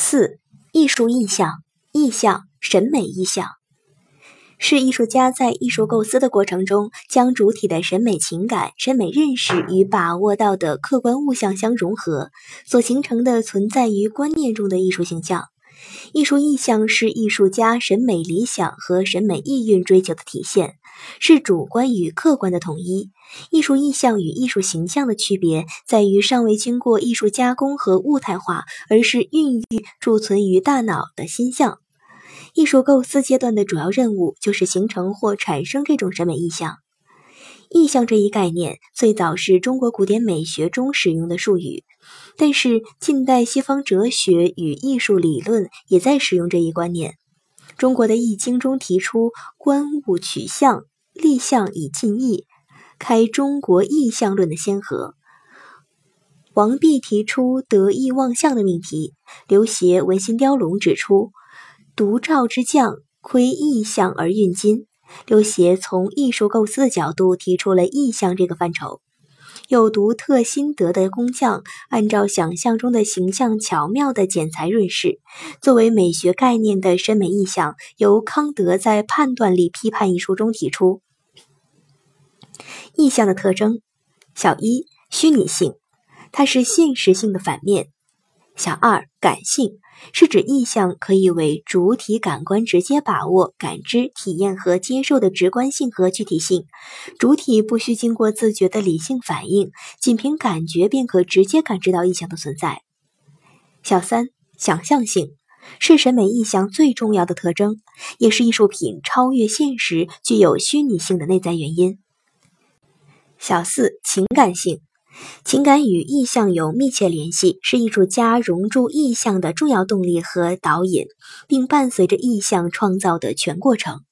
四、艺术意象，意象，审美意象，是艺术家在艺术构思的过程中，将主体的审美情感、审美认识与把握到的客观物象相融合，所形成的存在于观念中的艺术形象。艺术意象是艺术家审美理想和审美意蕴追求的体现，是主观与客观的统一。艺术意象与艺术形象的区别在于，尚未经过艺术加工和物态化，而是孕育贮存于大脑的心象。艺术构思阶段的主要任务就是形成或产生这种审美意象。意象这一概念最早是中国古典美学中使用的术语，但是近代西方哲学与艺术理论也在使用这一观念。中国的《易经》中提出“观物取象，立象以尽意”。开中国意象论的先河，王弼提出得意忘象的命题。刘勰《文心雕龙》指出，独照之匠窥意象而运金。刘勰从艺术构思的角度提出了意象这个范畴。有独特心得的工匠，按照想象中的形象巧妙的剪裁润饰，作为美学概念的审美意象，由康德在《判断力批判》一书中提出。意象的特征：小一，虚拟性，它是现实性的反面；小二，感性，是指意象可以为主体感官直接把握、感知、体验和接受的直观性和具体性，主体不需经过自觉的理性反应，仅凭感觉便可直接感知到意象的存在；小三，想象性，是审美意象最重要的特征，也是艺术品超越现实、具有虚拟性的内在原因。小四，情感性，情感与意象有密切联系，是艺术家融入意象的重要动力和导引，并伴随着意象创造的全过程。